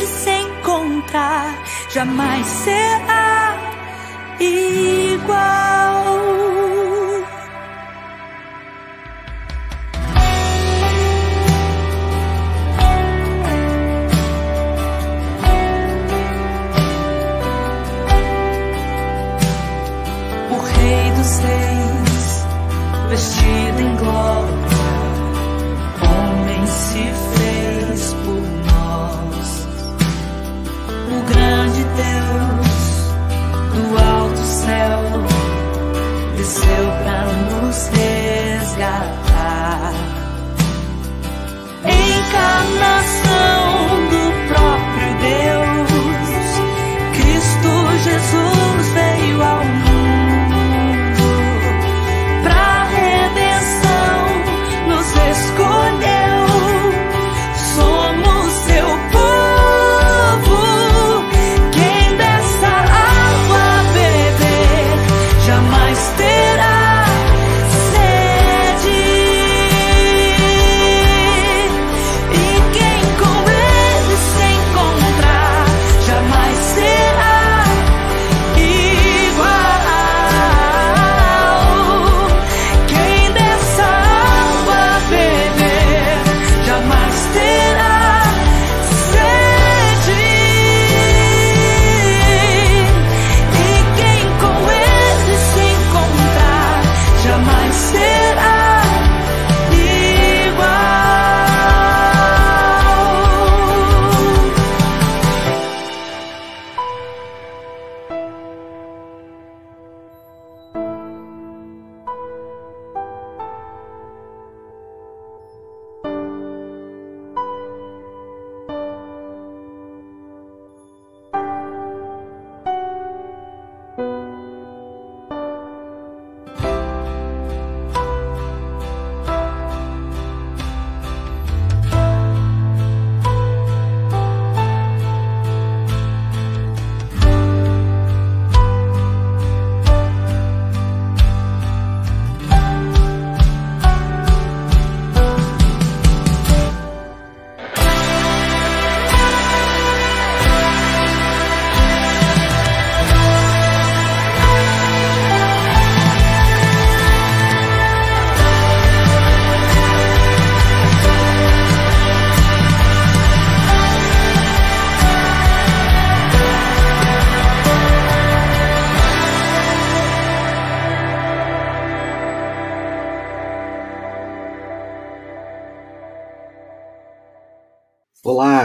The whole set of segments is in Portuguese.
ele se encontrar jamais será igual. Desceu para nos.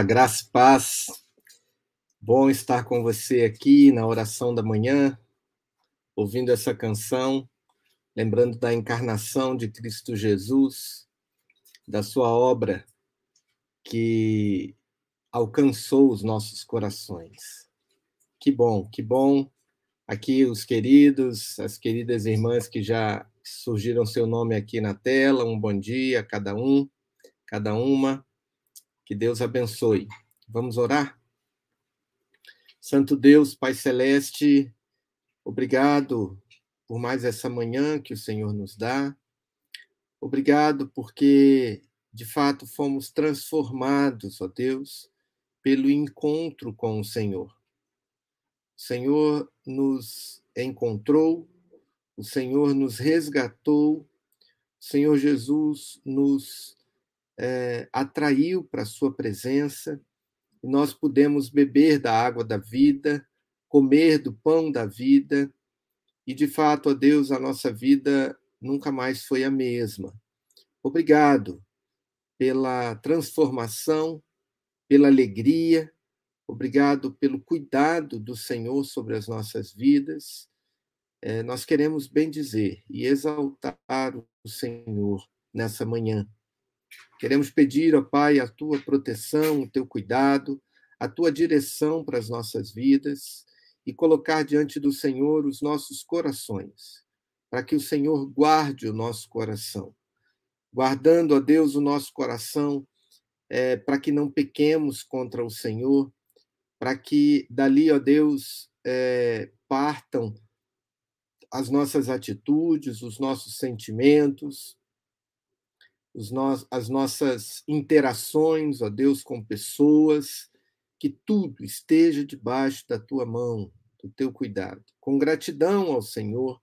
Graça e paz. Bom estar com você aqui na oração da manhã, ouvindo essa canção, lembrando da encarnação de Cristo Jesus, da sua obra que alcançou os nossos corações. Que bom, que bom. Aqui os queridos, as queridas irmãs que já surgiram seu nome aqui na tela, um bom dia a cada um, cada uma. Que Deus abençoe. Vamos orar? Santo Deus, Pai Celeste, obrigado por mais essa manhã que o Senhor nos dá. Obrigado porque, de fato, fomos transformados, ó Deus, pelo encontro com o Senhor. O Senhor nos encontrou, o Senhor nos resgatou, o Senhor Jesus nos é, atraiu para a sua presença, e nós pudemos beber da água da vida, comer do pão da vida, e de fato, ó Deus, a nossa vida nunca mais foi a mesma. Obrigado pela transformação, pela alegria, obrigado pelo cuidado do Senhor sobre as nossas vidas. é, nós queremos bem dizer e exaltar o Senhor nessa manhã. Queremos pedir, ó Pai, a tua proteção, o teu cuidado, a tua direção para as nossas vidas e colocar diante do Senhor os nossos corações, para que o Senhor guarde o nosso coração. Guardando, ó Deus, o nosso coração, é, para que não pequemos contra o Senhor, para que dali, ó Deus, é, partam as nossas atitudes, os nossos sentimentos, os no as nossas interações, ó Deus, com pessoas, que tudo esteja debaixo da tua mão, do teu cuidado. Com gratidão ao Senhor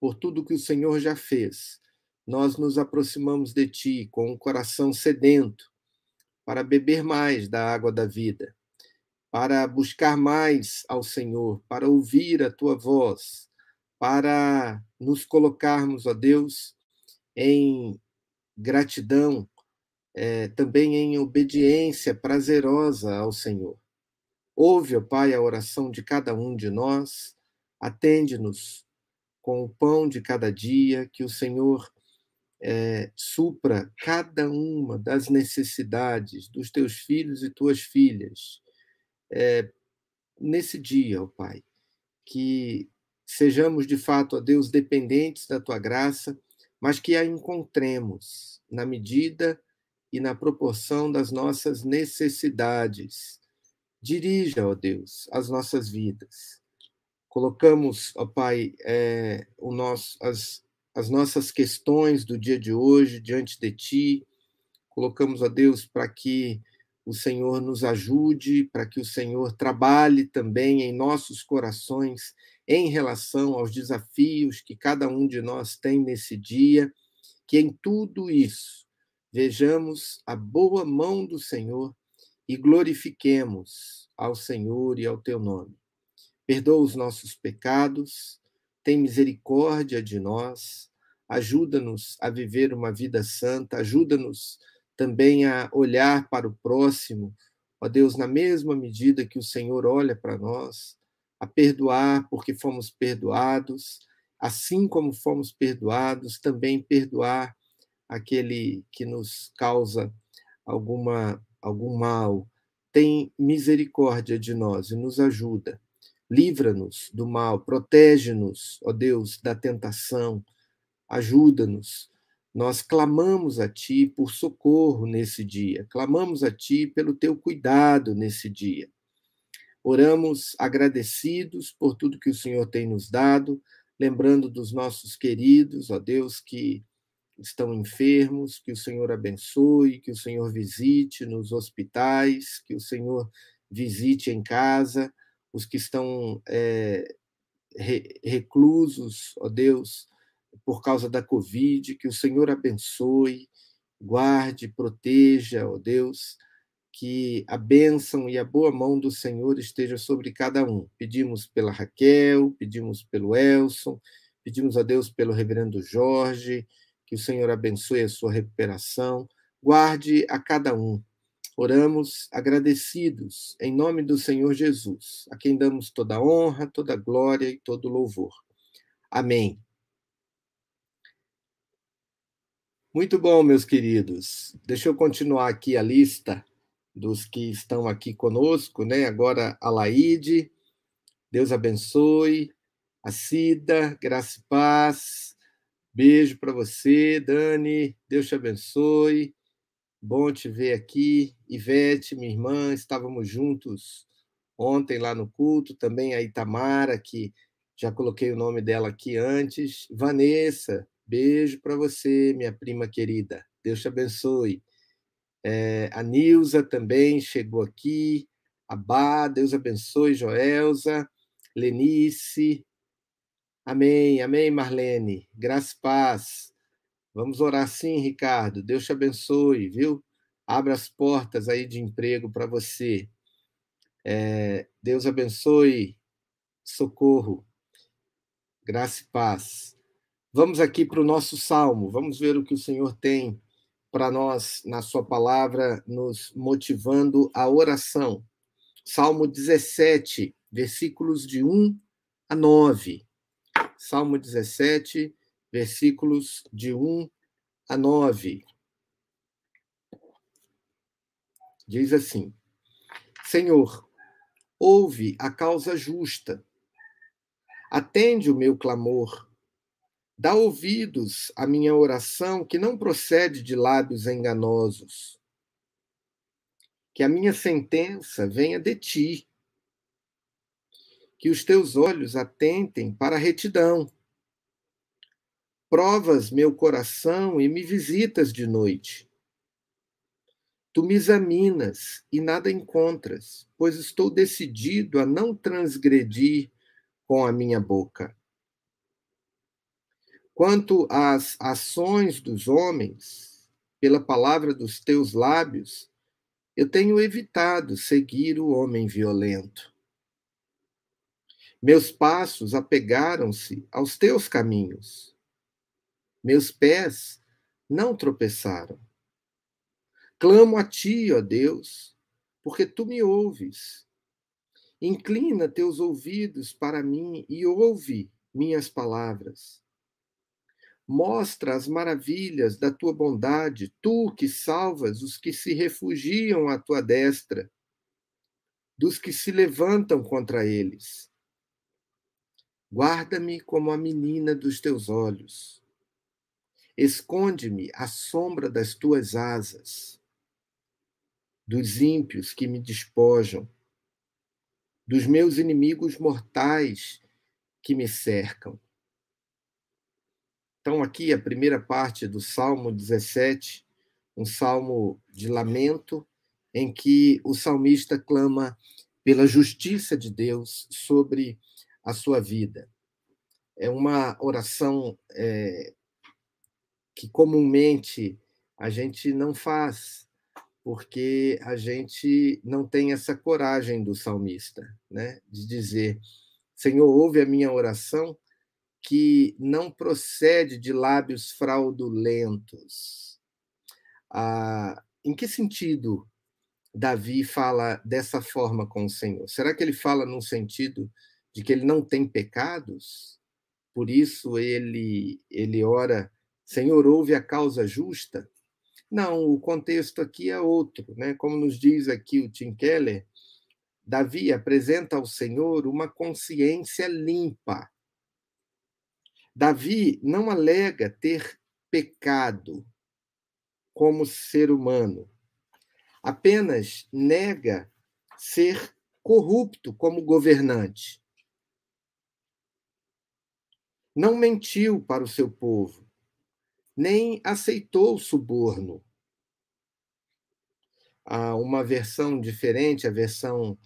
por tudo que o Senhor já fez, nós nos aproximamos de ti com um coração sedento para beber mais da água da vida, para buscar mais ao Senhor, para ouvir a tua voz, para nos colocarmos, ó Deus, em gratidão, é, também em obediência prazerosa ao Senhor. Ouve, ó Pai, a oração de cada um de nós, atende-nos com o pão de cada dia, que o Senhor é, supra cada uma das necessidades dos teus filhos e tuas filhas é, nesse dia, ó Pai, que sejamos de fato, ó Deus, dependentes da tua graça mas que a encontremos na medida e na proporção das nossas necessidades. Dirija, ó Deus, as nossas vidas. Colocamos, ó Pai, é, o nosso, as, as nossas questões do dia de hoje diante de Ti. Colocamos, ó Deus, para que o Senhor nos ajude, para que o Senhor trabalhe também em nossos corações em relação aos desafios que cada um de nós tem nesse dia, que em tudo isso vejamos a boa mão do Senhor e glorifiquemos ao Senhor e ao teu nome. Perdoa os nossos pecados, tem misericórdia de nós, ajuda-nos a viver uma vida santa, ajuda-nos também a olhar para o próximo, ó Deus, na mesma medida que o Senhor olha para nós, a perdoar porque fomos perdoados, assim como fomos perdoados, também perdoar aquele que nos causa alguma algum mal. Tem misericórdia de nós e nos ajuda. Livra-nos do mal, protege-nos, ó Deus, da tentação. Ajuda-nos. Nós clamamos a Ti por socorro nesse dia, clamamos a Ti pelo Teu cuidado nesse dia. Oramos agradecidos por tudo que o Senhor tem nos dado, lembrando dos nossos queridos, ó Deus, que estão enfermos, que o Senhor abençoe, que o Senhor visite nos hospitais, que o Senhor visite em casa, os que estão é, reclusos, ó Deus, por causa da Covid, que o Senhor abençoe, guarde, proteja, ó Deus, que a bênção e a boa mão do Senhor esteja sobre cada um. Pedimos pela Raquel, pedimos pelo Elson, pedimos a Deus pelo reverendo Jorge, que o Senhor abençoe a sua recuperação, guarde a cada um. Oramos agradecidos em nome do Senhor Jesus, a quem damos toda honra, toda glória e todo louvor. Amém. Muito bom, meus queridos. Deixa eu continuar aqui a lista dos que estão aqui conosco, né? Agora a Laide, Deus abençoe, a Cida, graça e paz. Beijo para você, Dani, Deus te abençoe. Bom te ver aqui. Ivete, minha irmã, estávamos juntos ontem lá no culto, também a Itamara, que já coloquei o nome dela aqui antes. Vanessa, beijo para você, minha prima querida. Deus te abençoe. É, a Nilza também chegou aqui. A Bá, Deus abençoe, Joelza, Lenice. Amém, amém, Marlene. Graça e paz. Vamos orar sim, Ricardo. Deus te abençoe, viu? Abra as portas aí de emprego para você. É, Deus abençoe, socorro, graça e paz. Vamos aqui para o nosso salmo, vamos ver o que o Senhor tem para nós na Sua palavra, nos motivando a oração. Salmo 17, versículos de 1 a 9. Salmo 17, versículos de 1 a 9. Diz assim: Senhor, ouve a causa justa, atende o meu clamor, dá ouvidos à minha oração que não procede de lábios enganosos. Que a minha sentença venha de ti, que os teus olhos atentem para a retidão Provas meu coração e me visitas de noite. Tu me examinas e nada encontras, pois estou decidido a não transgredir com a minha boca. Quanto às ações dos homens, pela palavra dos teus lábios, eu tenho evitado seguir o homem violento. Meus passos apegaram-se aos teus caminhos meus pés não tropeçaram. Clamo a ti, ó Deus, porque tu me ouves. Inclina teus ouvidos para mim e ouve minhas palavras. Mostra as maravilhas da tua bondade, tu que salvas os que se refugiam à tua destra, dos que se levantam contra eles. Guarda-me como a menina dos teus olhos Esconde-me à sombra das tuas asas, dos ímpios que me despojam, dos meus inimigos mortais que me cercam. Então, aqui a primeira parte do Salmo 17, um salmo de lamento, em que o salmista clama pela justiça de Deus sobre a sua vida. É uma oração é, que comumente a gente não faz, porque a gente não tem essa coragem do salmista, né? De dizer: Senhor, ouve a minha oração, que não procede de lábios fraudulentos. Ah, em que sentido Davi fala dessa forma com o Senhor? Será que ele fala num sentido de que ele não tem pecados? Por isso ele ele ora Senhor, ouve a causa justa? Não, o contexto aqui é outro, né? Como nos diz aqui o Tim Keller, Davi apresenta ao Senhor uma consciência limpa. Davi não alega ter pecado como ser humano, apenas nega ser corrupto como governante. Não mentiu para o seu povo, nem aceitou suborno. Há uma versão diferente, a versão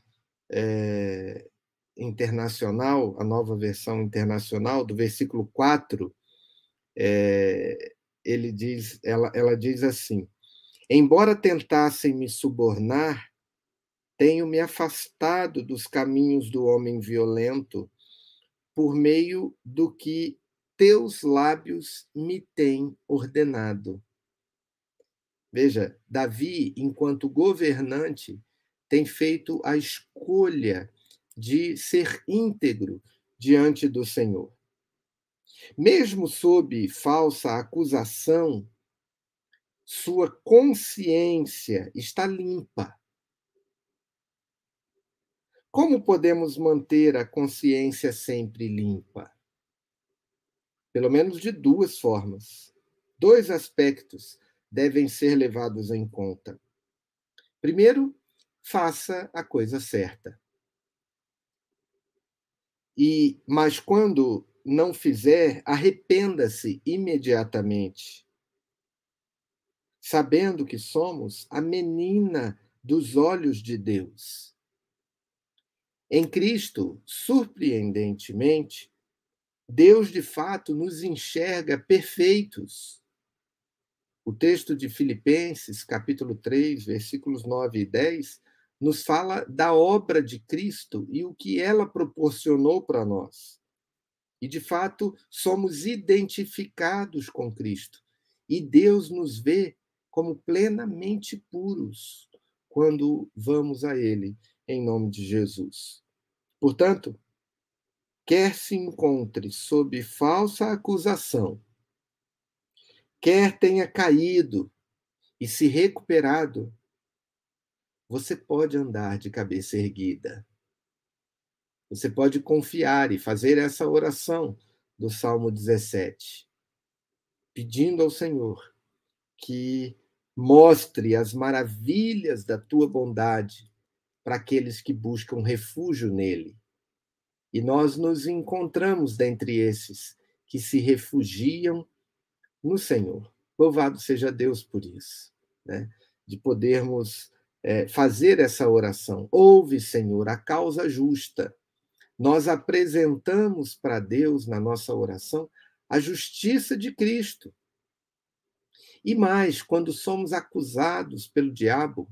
é, internacional, a nova versão internacional, do versículo 4, é, ele diz, ela, ela diz assim: Embora tentassem me subornar, tenho me afastado dos caminhos do homem violento por meio do que teus lábios me têm ordenado. Veja, Davi, enquanto governante, tem feito a escolha de ser íntegro diante do Senhor. Mesmo sob falsa acusação, sua consciência está limpa. Como podemos manter a consciência sempre limpa? pelo menos de duas formas. Dois aspectos devem ser levados em conta. Primeiro, faça a coisa certa. E mas quando não fizer, arrependa-se imediatamente, sabendo que somos a menina dos olhos de Deus. Em Cristo, surpreendentemente, Deus, de fato, nos enxerga perfeitos. O texto de Filipenses, capítulo 3, versículos 9 e 10, nos fala da obra de Cristo e o que ela proporcionou para nós. E, de fato, somos identificados com Cristo. E Deus nos vê como plenamente puros quando vamos a Ele, em nome de Jesus. Portanto, quer se encontre sob falsa acusação, quer tenha caído e se recuperado, você pode andar de cabeça erguida. Você pode confiar e fazer essa oração do Salmo 17, pedindo ao Senhor que mostre as maravilhas da tua bondade para aqueles que buscam refúgio nele. E nós nos encontramos dentre esses que se refugiam no Senhor. Louvado seja Deus por isso, né? de podermos é, fazer essa oração. Ouve, Senhor, a causa justa nós apresentamos para Deus, na nossa oração, a justiça de Cristo. E mais, quando somos acusados pelo diabo,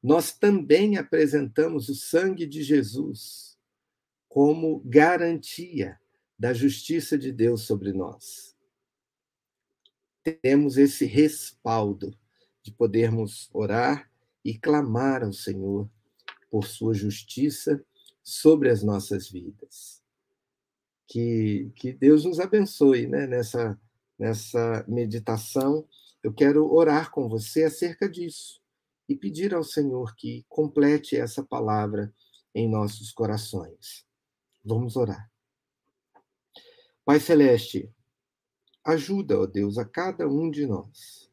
nós também apresentamos o sangue de Jesus como garantia da justiça de Deus sobre nós. Temos esse respaldo de podermos orar e clamar ao Senhor por sua justiça sobre as nossas vidas. Que, que Deus nos abençoe né? nessa, nessa meditação. Eu quero orar com você acerca disso e pedir ao Senhor que complete essa palavra em nossos corações. Vamos orar. Pai Celeste, ajuda, ó Deus, a cada um de nós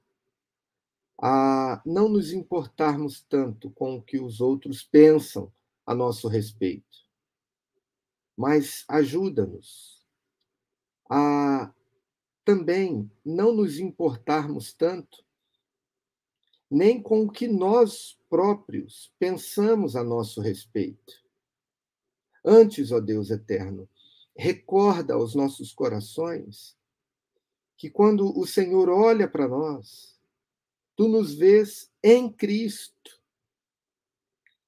a não nos importarmos tanto com o que os outros pensam a nosso respeito. Mas ajuda-nos a também não nos importarmos tanto nem com o que nós próprios pensamos a nosso respeito. Antes, ó Deus eterno, recorda aos nossos corações que quando o Senhor olha para nós, tu nos vês em Cristo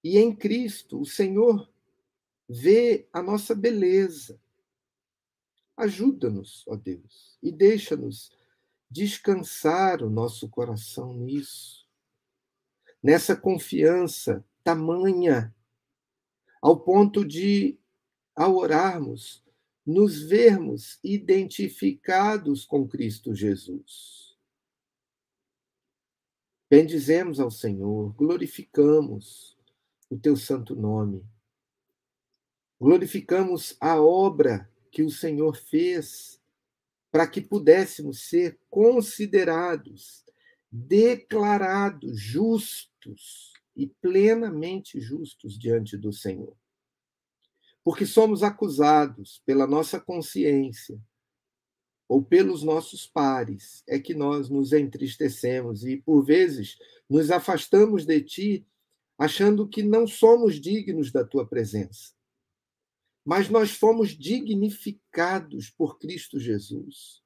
e em Cristo, o Senhor vê a nossa beleza. Ajuda-nos, ó Deus, e deixa-nos descansar o nosso coração nisso, nessa confiança tamanha, ao ponto de, ao orarmos, nos vermos identificados com Cristo Jesus. Bendizemos ao Senhor, glorificamos o teu santo nome. Glorificamos a obra que o Senhor fez para que pudéssemos ser considerados, declarados justos e plenamente justos diante do Senhor. Porque somos acusados pela nossa consciência ou pelos nossos pares, é que nós nos entristecemos e, por vezes, nos afastamos de ti achando que não somos dignos da tua presença. Mas nós fomos dignificados por Cristo Jesus.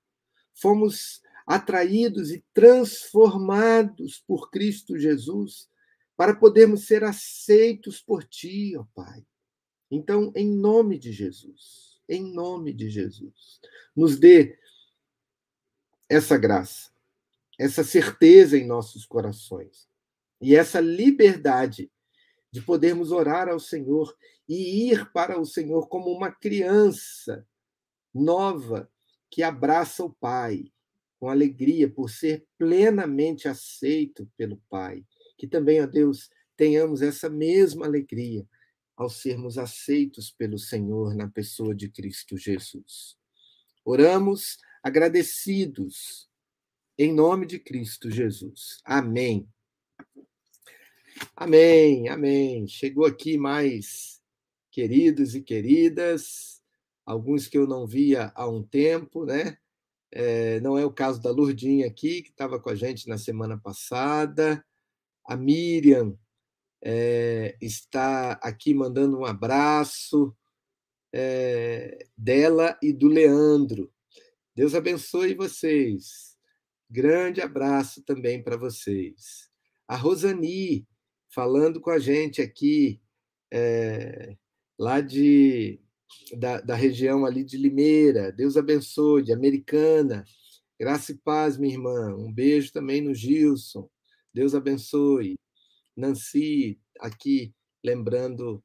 Fomos atraídos e transformados por Cristo Jesus para podermos ser aceitos por ti, ó Pai. Então, em nome de Jesus, em nome de Jesus, nos dê essa graça, essa certeza em nossos corações e essa liberdade de podermos orar ao Senhor e ir para o Senhor como uma criança nova que abraça o Pai com alegria por ser plenamente aceito pelo Pai. Que também, ó Deus, tenhamos essa mesma alegria ao sermos aceitos pelo Senhor na pessoa de Cristo Jesus. Oramos agradecidos em nome de Cristo Jesus. Amém. Amém, amém. Chegou aqui mais queridos e queridas, alguns que eu não via há um tempo, né? É, não é o caso da Lurdinha aqui, que estava com a gente na semana passada. A Miriam é, está aqui mandando um abraço é, dela e do Leandro. Deus abençoe vocês. Grande abraço também para vocês. A Rosani falando com a gente aqui, é, lá de, da, da região ali de Limeira. Deus abençoe, de Americana. Graça e paz, minha irmã. Um beijo também no Gilson. Deus abençoe. Nancy, aqui, lembrando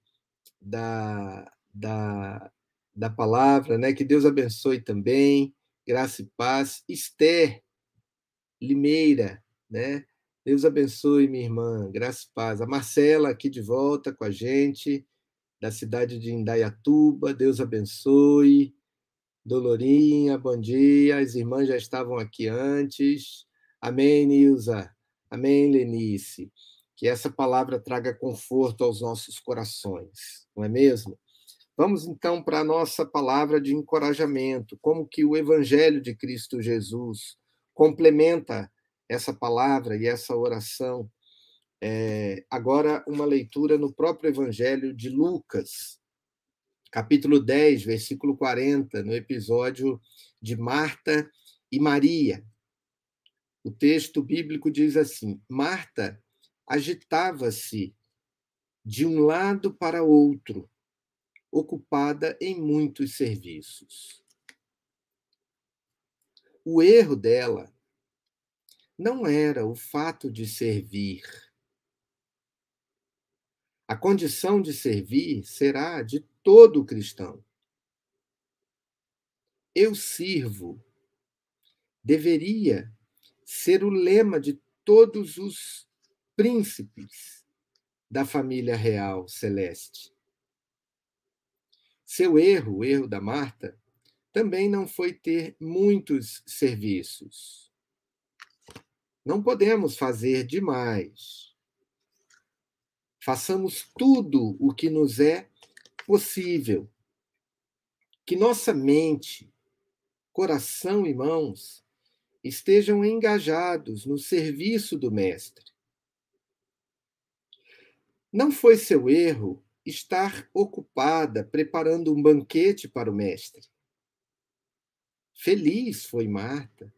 da, da da palavra, né? Que Deus abençoe também, graça e paz. Esther Limeira, né? Deus abençoe, minha irmã, graça e paz. A Marcela aqui de volta com a gente, da cidade de Indaiatuba, Deus abençoe. Dolorinha, bom dia. As irmãs já estavam aqui antes. Amém, Nilza. Amém, Lenice. Que essa palavra traga conforto aos nossos corações, não é mesmo? Vamos então para a nossa palavra de encorajamento, como que o evangelho de Cristo Jesus complementa essa palavra e essa oração. É, agora, uma leitura no próprio Evangelho de Lucas, capítulo 10, versículo 40, no episódio de Marta e Maria. O texto bíblico diz assim: Marta agitava-se de um lado para outro, ocupada em muitos serviços. O erro dela não era o fato de servir. A condição de servir será de todo cristão. Eu sirvo deveria ser o lema de todos os príncipes da família real celeste. Seu erro, o erro da Marta, também não foi ter muitos serviços. Não podemos fazer demais. Façamos tudo o que nos é possível. Que nossa mente, coração e mãos estejam engajados no serviço do Mestre. Não foi seu erro estar ocupada preparando um banquete para o Mestre. Feliz foi Marta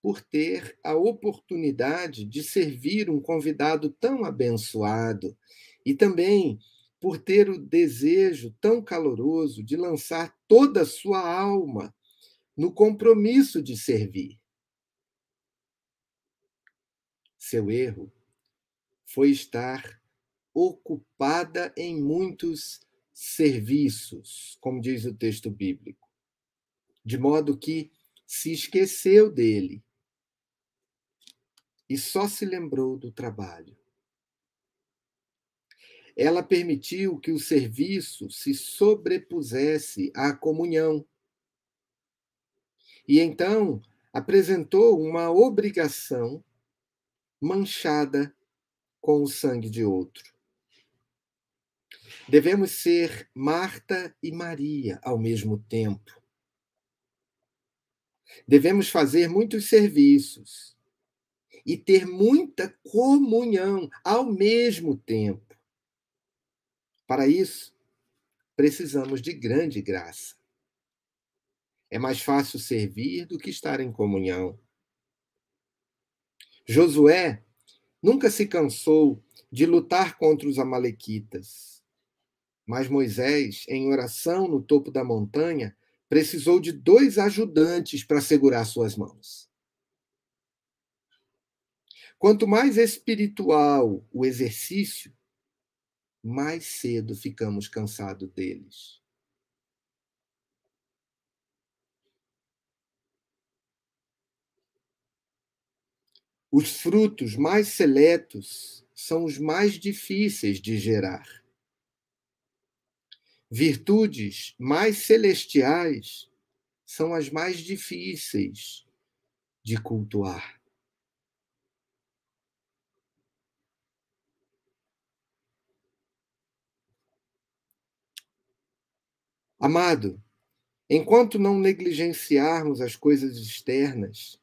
por ter a oportunidade de servir um convidado tão abençoado e também por ter o desejo tão caloroso de lançar toda a sua alma no compromisso de servir. Seu erro foi estar ocupada em muitos serviços, como diz o texto bíblico, de modo que se esqueceu dele e só se lembrou do trabalho. Ela permitiu que o serviço se sobrepusesse à comunhão. E então apresentou uma obrigação manchada com o sangue de outro. Devemos ser Marta e Maria ao mesmo tempo. Devemos fazer muitos serviços, e ter muita comunhão ao mesmo tempo. Para isso, precisamos de grande graça. É mais fácil servir do que estar em comunhão. Josué nunca se cansou de lutar contra os Amalequitas. Mas Moisés, em oração no topo da montanha, precisou de dois ajudantes para segurar suas mãos. Quanto mais espiritual o exercício, mais cedo ficamos cansados deles. Os frutos mais seletos são os mais difíceis de gerar. Virtudes mais celestiais são as mais difíceis de cultuar. Amado, enquanto não negligenciarmos as coisas externas,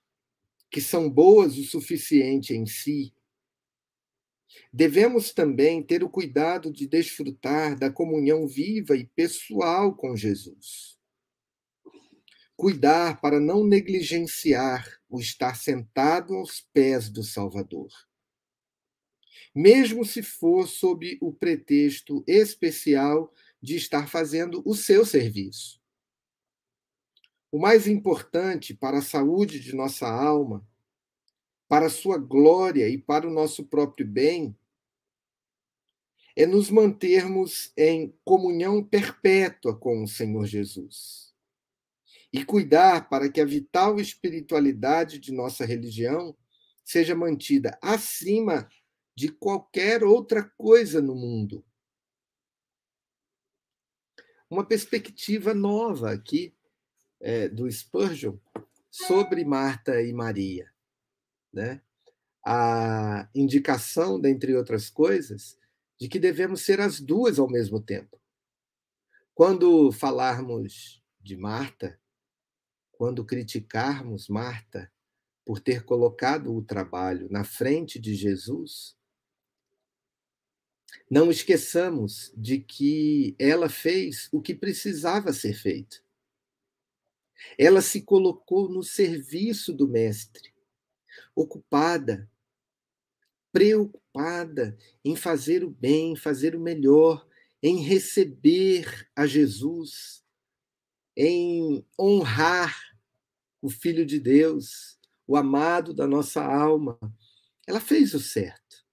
que são boas o suficiente em si, devemos também ter o cuidado de desfrutar da comunhão viva e pessoal com Jesus. Cuidar para não negligenciar o estar sentado aos pés do Salvador. Mesmo se for sob o pretexto especial de estar fazendo o seu serviço. O mais importante para a saúde de nossa alma, para a sua glória e para o nosso próprio bem, é nos mantermos em comunhão perpétua com o Senhor Jesus e cuidar para que a vital espiritualidade de nossa religião seja mantida acima de qualquer outra coisa no mundo. Uma perspectiva nova aqui é, do Spurgeon sobre Marta e Maria. Né? A indicação, dentre outras coisas, de que devemos ser as duas ao mesmo tempo. Quando falarmos de Marta, quando criticarmos Marta por ter colocado o trabalho na frente de Jesus, não esqueçamos de que ela fez o que precisava ser feito. Ela se colocou no serviço do Mestre, ocupada preocupada em fazer o bem, fazer o melhor, em receber a Jesus, em honrar o Filho de Deus, o amado da nossa alma. Ela fez o certo.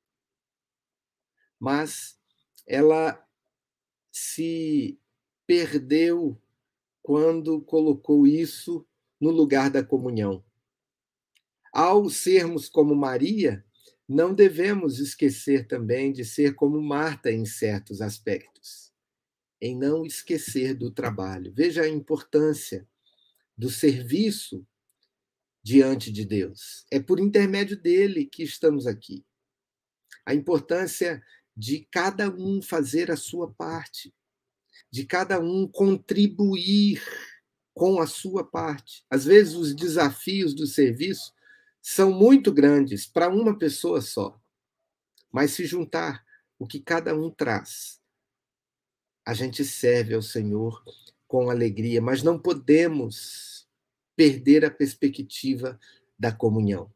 Mas ela se perdeu quando colocou isso no lugar da comunhão. Ao sermos como Maria, não devemos esquecer também de ser como Marta em certos aspectos, em não esquecer do trabalho. Veja a importância do serviço diante de Deus. É por intermédio dele que estamos aqui. A importância de cada um fazer a sua parte, de cada um contribuir com a sua parte. Às vezes, os desafios do serviço são muito grandes para uma pessoa só. Mas se juntar o que cada um traz, a gente serve ao Senhor com alegria, mas não podemos perder a perspectiva da comunhão.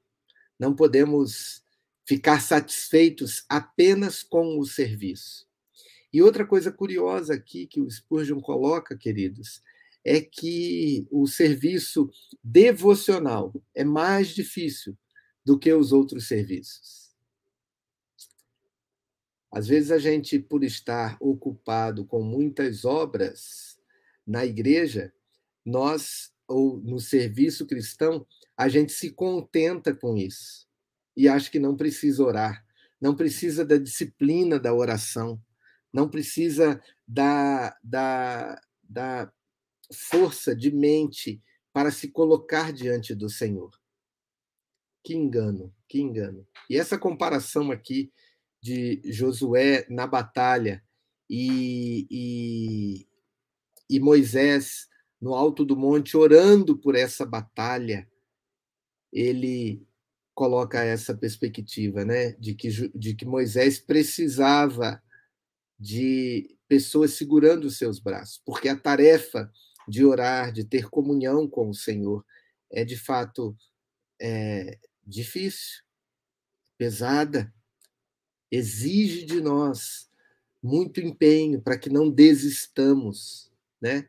Não podemos ficar satisfeitos apenas com o serviço. E outra coisa curiosa aqui que o Spurgeon coloca, queridos, é que o serviço devocional é mais difícil do que os outros serviços. Às vezes a gente, por estar ocupado com muitas obras na igreja, nós, ou no serviço cristão, a gente se contenta com isso e acha que não precisa orar, não precisa da disciplina da oração, não precisa da, da, da força de mente para se colocar diante do Senhor. Que engano, que engano. E essa comparação aqui de Josué na batalha e, e, e Moisés no alto do monte orando por essa batalha, ele coloca essa perspectiva, né, de que, de que Moisés precisava de pessoas segurando os seus braços, porque a tarefa de orar, de ter comunhão com o Senhor, é de fato é, difícil, pesada, exige de nós muito empenho para que não desistamos, né?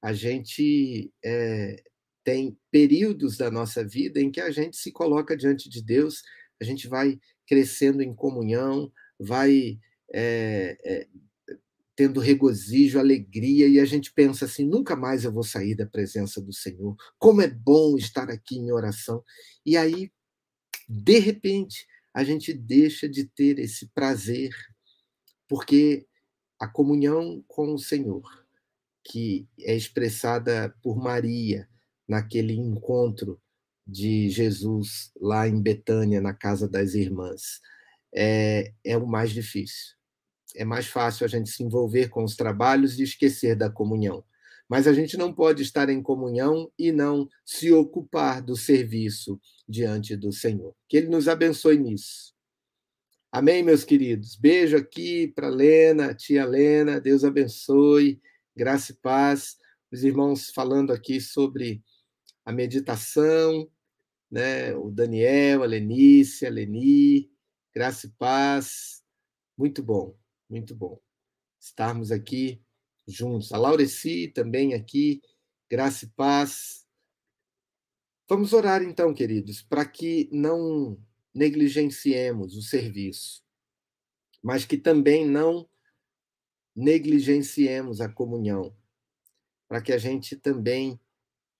A gente é, tem períodos da nossa vida em que a gente se coloca diante de Deus, a gente vai crescendo em comunhão, vai é, é, tendo regozijo, alegria, e a gente pensa assim: nunca mais eu vou sair da presença do Senhor. Como é bom estar aqui em oração. E aí, de repente, a gente deixa de ter esse prazer, porque a comunhão com o Senhor, que é expressada por Maria naquele encontro de Jesus lá em Betânia, na casa das irmãs, é, é o mais difícil é mais fácil a gente se envolver com os trabalhos e esquecer da comunhão. Mas a gente não pode estar em comunhão e não se ocupar do serviço diante do Senhor. Que Ele nos abençoe nisso. Amém, meus queridos? Beijo aqui para Lena, tia Lena, Deus abençoe, graça e paz. Os irmãos falando aqui sobre a meditação, né? O Daniel, a Lenice, a Leni, graça e paz. Muito bom. Muito bom estarmos aqui juntos. A Laureci também aqui, graça e paz. Vamos orar então, queridos, para que não negligenciemos o serviço. mas que também não negligenciemos a comunhão, para que a gente também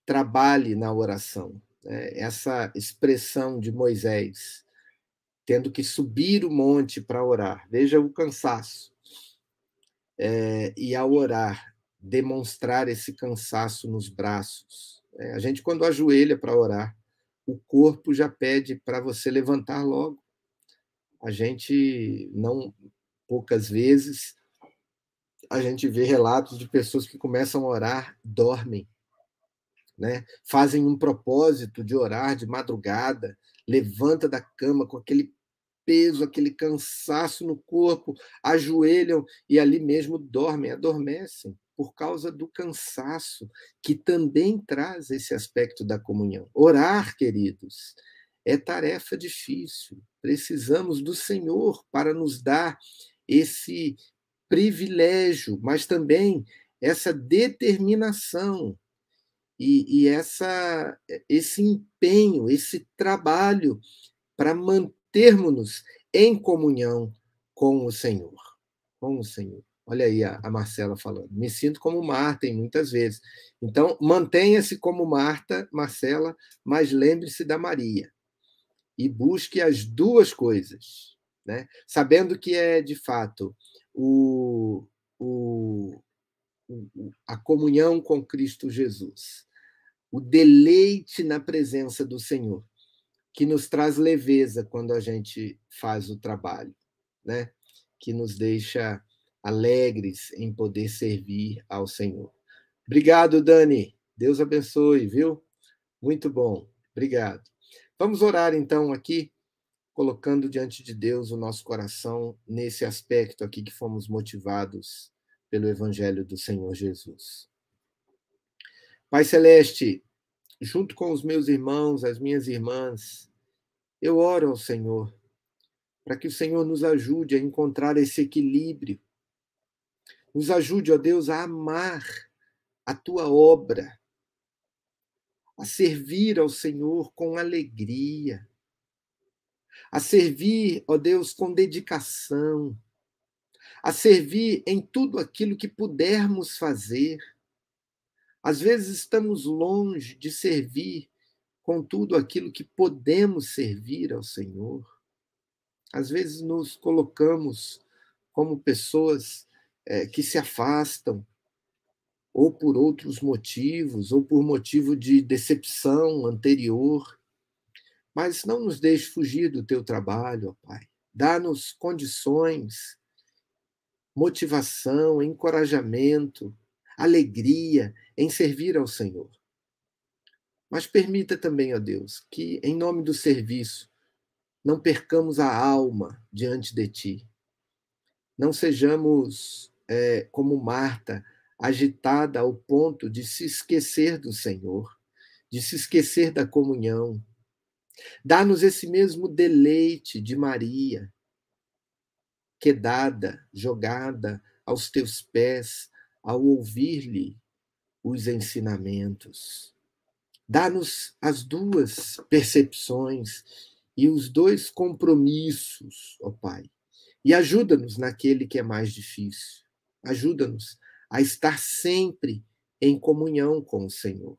trabalhe na oração. Né? Essa expressão de Moisés, tendo que subir o monte para orar, veja o cansaço. É, e ao orar, demonstrar esse cansaço nos braços. É, a gente, quando ajoelha para orar, o corpo já pede para você levantar logo. A gente não, poucas vezes, a gente vê relatos de pessoas que começam a orar, dormem, né? Fazem um propósito de orar de madrugada, levanta da cama com aquele peso, aquele cansaço no corpo, ajoelham e ali mesmo dormem, adormecem por causa do cansaço, que também traz esse aspecto da comunhão. Orar, queridos, é tarefa difícil. Precisamos do Senhor para nos dar esse privilégio, mas também essa determinação e, e essa, esse empenho, esse trabalho para mantermos-nos em comunhão com o Senhor. Com o Senhor. Olha aí a, a Marcela falando. Me sinto como Marta em muitas vezes. Então, mantenha-se como Marta, Marcela, mas lembre-se da Maria. E busque as duas coisas, né? sabendo que é, de fato, o, o, a comunhão com Cristo Jesus, o deleite na presença do Senhor, que nos traz leveza quando a gente faz o trabalho, né? que nos deixa alegres em poder servir ao Senhor. Obrigado, Dani. Deus abençoe, viu? Muito bom. Obrigado. Vamos orar então aqui, colocando diante de Deus o nosso coração nesse aspecto aqui que fomos motivados pelo Evangelho do Senhor Jesus. Pai Celeste, junto com os meus irmãos, as minhas irmãs, eu oro ao Senhor para que o Senhor nos ajude a encontrar esse equilíbrio nos ajude, ó Deus, a amar a tua obra, a servir ao Senhor com alegria, a servir, ó Deus, com dedicação, a servir em tudo aquilo que pudermos fazer. Às vezes estamos longe de servir com tudo aquilo que podemos servir ao Senhor. Às vezes nos colocamos como pessoas é, que se afastam, ou por outros motivos, ou por motivo de decepção anterior. Mas não nos deixe fugir do teu trabalho, ó Pai. Dá-nos condições, motivação, encorajamento, alegria em servir ao Senhor. Mas permita também, ó Deus, que, em nome do serviço, não percamos a alma diante de Ti. Não sejamos é, como Marta, agitada ao ponto de se esquecer do Senhor, de se esquecer da comunhão. Dá-nos esse mesmo deleite de Maria, quedada, jogada aos teus pés, ao ouvir-lhe os ensinamentos. Dá-nos as duas percepções e os dois compromissos, ó Pai, e ajuda-nos naquele que é mais difícil. Ajuda-nos a estar sempre em comunhão com o Senhor,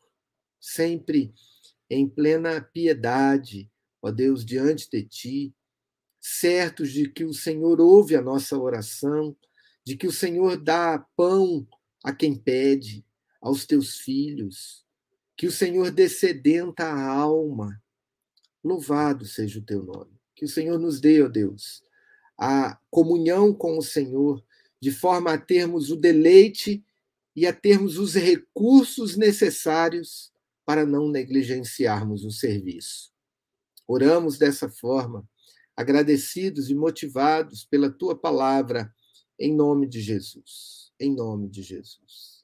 sempre em plena piedade, ó Deus, diante de Ti, certos de que o Senhor ouve a nossa oração, de que o Senhor dá pão a quem pede, aos teus filhos, que o Senhor descedenta a alma. Louvado seja o teu nome. Que o Senhor nos dê, ó Deus, a comunhão com o Senhor de forma a termos o deleite e a termos os recursos necessários para não negligenciarmos o serviço. Oramos dessa forma, agradecidos e motivados pela tua palavra, em nome de Jesus. Em nome de Jesus.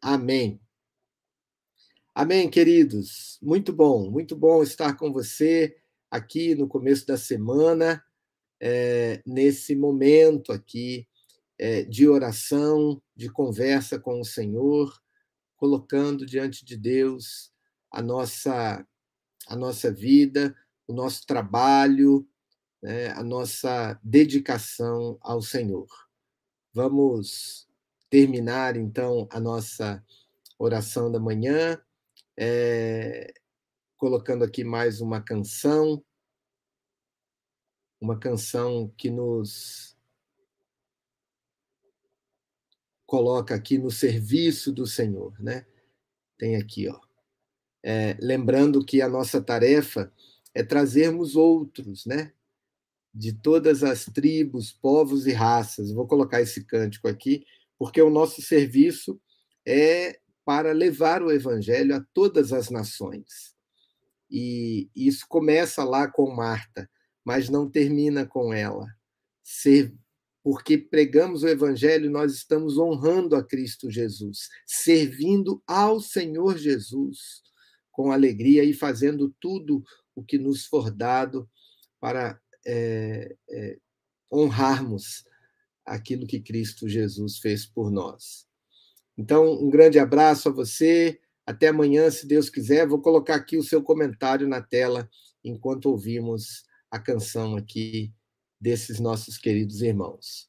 Amém. Amém, queridos. Muito bom, muito bom estar com você aqui no começo da semana, é, nesse momento aqui é, de oração, de conversa com o Senhor, colocando diante de Deus a nossa, a nossa vida, o nosso trabalho, né, a nossa dedicação ao Senhor. Vamos terminar, então, a nossa oração da manhã, é, colocando aqui mais uma canção, uma canção que nos coloca aqui no serviço do Senhor, né? Tem aqui, ó. É, lembrando que a nossa tarefa é trazermos outros, né? De todas as tribos, povos e raças. Vou colocar esse cântico aqui, porque o nosso serviço é para levar o evangelho a todas as nações. E isso começa lá com Marta, mas não termina com ela. Ser, porque pregamos o evangelho, nós estamos honrando a Cristo Jesus, servindo ao Senhor Jesus com alegria e fazendo tudo o que nos for dado para é, é, honrarmos aquilo que Cristo Jesus fez por nós. Então, um grande abraço a você. Até amanhã, se Deus quiser. Vou colocar aqui o seu comentário na tela enquanto ouvimos a canção aqui desses nossos queridos irmãos.